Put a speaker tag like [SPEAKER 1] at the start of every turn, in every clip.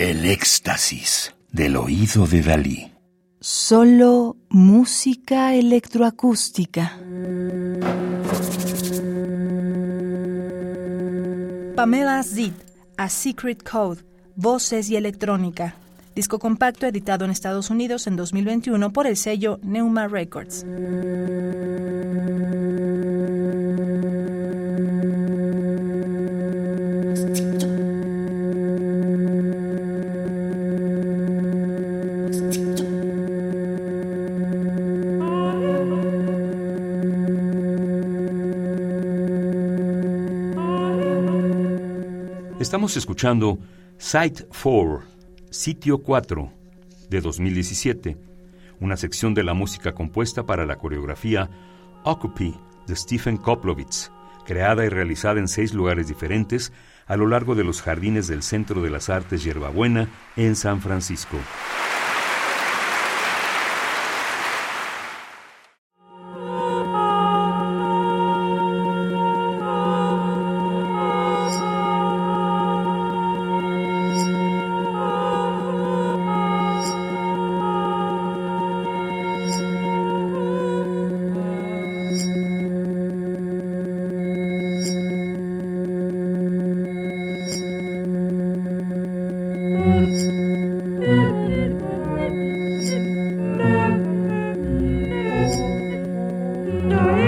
[SPEAKER 1] El éxtasis del oído de Dalí.
[SPEAKER 2] Solo música electroacústica. Pamela Zid, A Secret Code, Voces y Electrónica. Disco compacto editado en Estados Unidos en 2021 por el sello Neuma Records.
[SPEAKER 3] Estamos escuchando Site 4, Sitio 4, de 2017, una sección de la música compuesta para la coreografía Occupy de Stephen Koplowitz, creada y realizada en seis lugares diferentes a lo largo de los jardines del Centro de las Artes Yerbabuena en San Francisco. Thank you.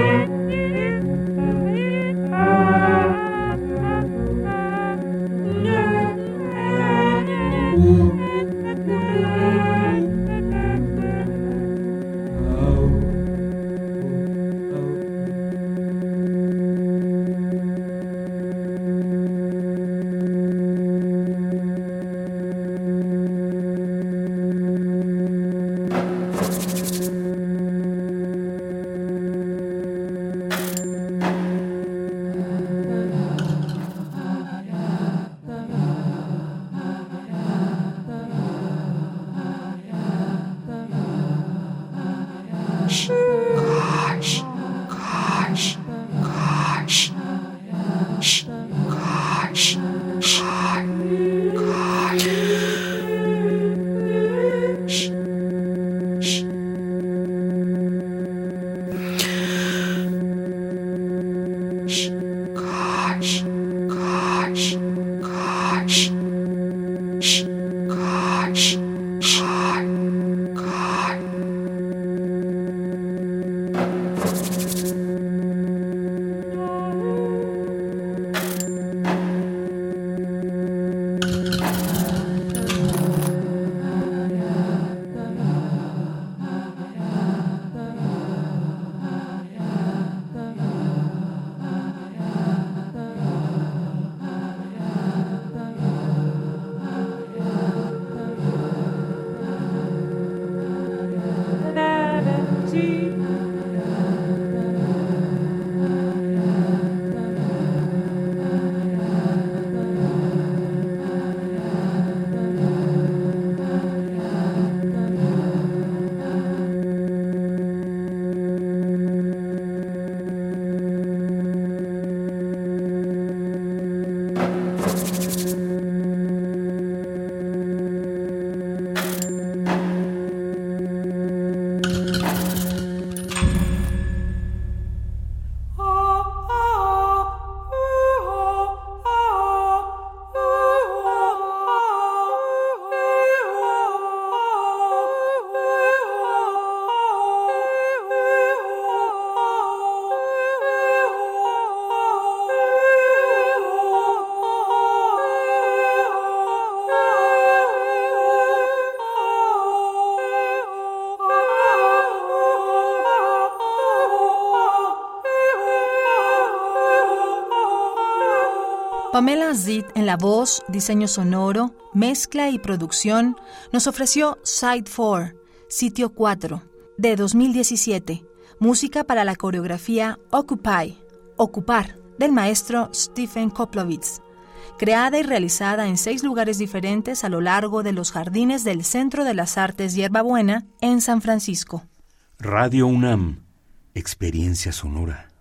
[SPEAKER 3] Pamela Zid en la voz, diseño sonoro, mezcla y producción nos ofreció Side 4, Sitio 4, de 2017, música para la coreografía Occupy, Ocupar, del maestro Stephen Koplowitz, creada y realizada en seis lugares diferentes a lo largo de los jardines del Centro de las Artes Hierbabuena en San Francisco. Radio UNAM, Experiencia Sonora.